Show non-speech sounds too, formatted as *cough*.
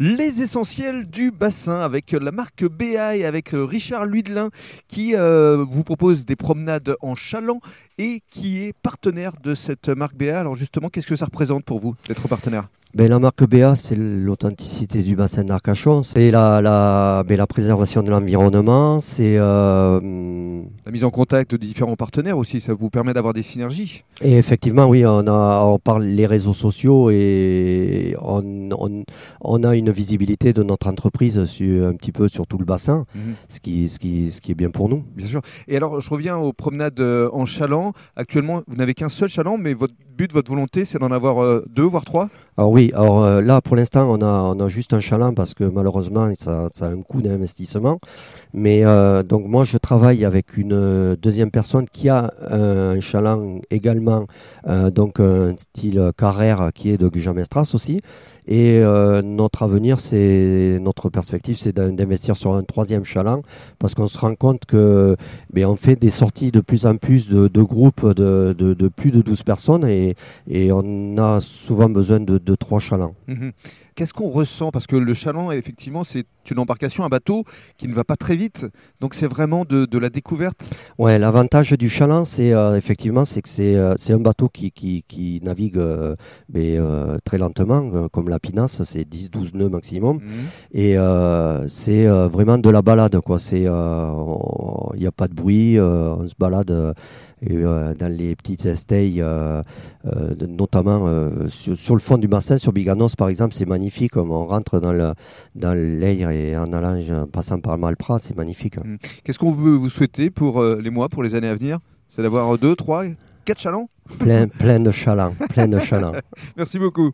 Les essentiels du bassin avec la marque BA et avec Richard Luidelin qui euh, vous propose des promenades en chaland et qui est partenaire de cette marque BA. Alors justement, qu'est-ce que ça représente pour vous d'être partenaire? Ben, la marque BA, c'est l'authenticité du bassin d'Arcachon, c'est la, la, ben, la, préservation de l'environnement, c'est... Euh, la mise en contact de différents partenaires aussi, ça vous permet d'avoir des synergies Et effectivement, oui, on, a, on parle les réseaux sociaux et on, on, on a une visibilité de notre entreprise sur, un petit peu sur tout le bassin, mhm. ce, qui, ce, qui, ce qui est bien pour nous. Bien sûr. Et alors, je reviens aux promenades euh, en chaland. Actuellement, vous n'avez qu'un seul chaland, mais votre but, votre volonté, c'est d'en avoir euh, deux, voire trois? Alors oui, alors euh, là, pour l'instant, on a, on a juste un chaland parce que malheureusement, ça, ça a un coût d'investissement. Mais euh, donc moi, je travaille avec une deuxième personne qui a un chaland également, donc un style carrère qui est de Gujan-Mestras aussi. Et notre avenir, c'est notre perspective, c'est d'investir sur un troisième chaland parce qu'on se rend compte que ben, on fait des sorties de plus en plus de, groupes de, de, de, plus de 12 personnes et et, on a souvent besoin de, trois chalands. Mhm. Qu'est-ce qu'on ressent? Parce que le chaland, effectivement, c'est une embarcation, un bateau qui ne va pas très vite. Donc c'est vraiment de, la découverte? Ouais, l'avantage du chaland, c'est euh, effectivement, c'est que c'est euh, un bateau qui, qui, navigue euh, mais, très lentement, comme la pinasse, c'est 10-12 nœuds maximum. Mhm. Et c'est vraiment de la balade, quoi. Il n'y a pas de bruit, on se balade dans les petites estais, euh, euh, notamment sur, le fond du bassin, sur Biganos par exemple, c'est magnifique. On rentre dans le dans l'air et en allant, en passant par Malpras, c'est magnifique. Mmh. Qu'est-ce qu'on veut vous souhaiter pour les mois, pour les années à venir? C'est d'avoir deux, trois, quatre chalands? Plein, plein de chalands, plein de chalands. *laughs* Merci beaucoup.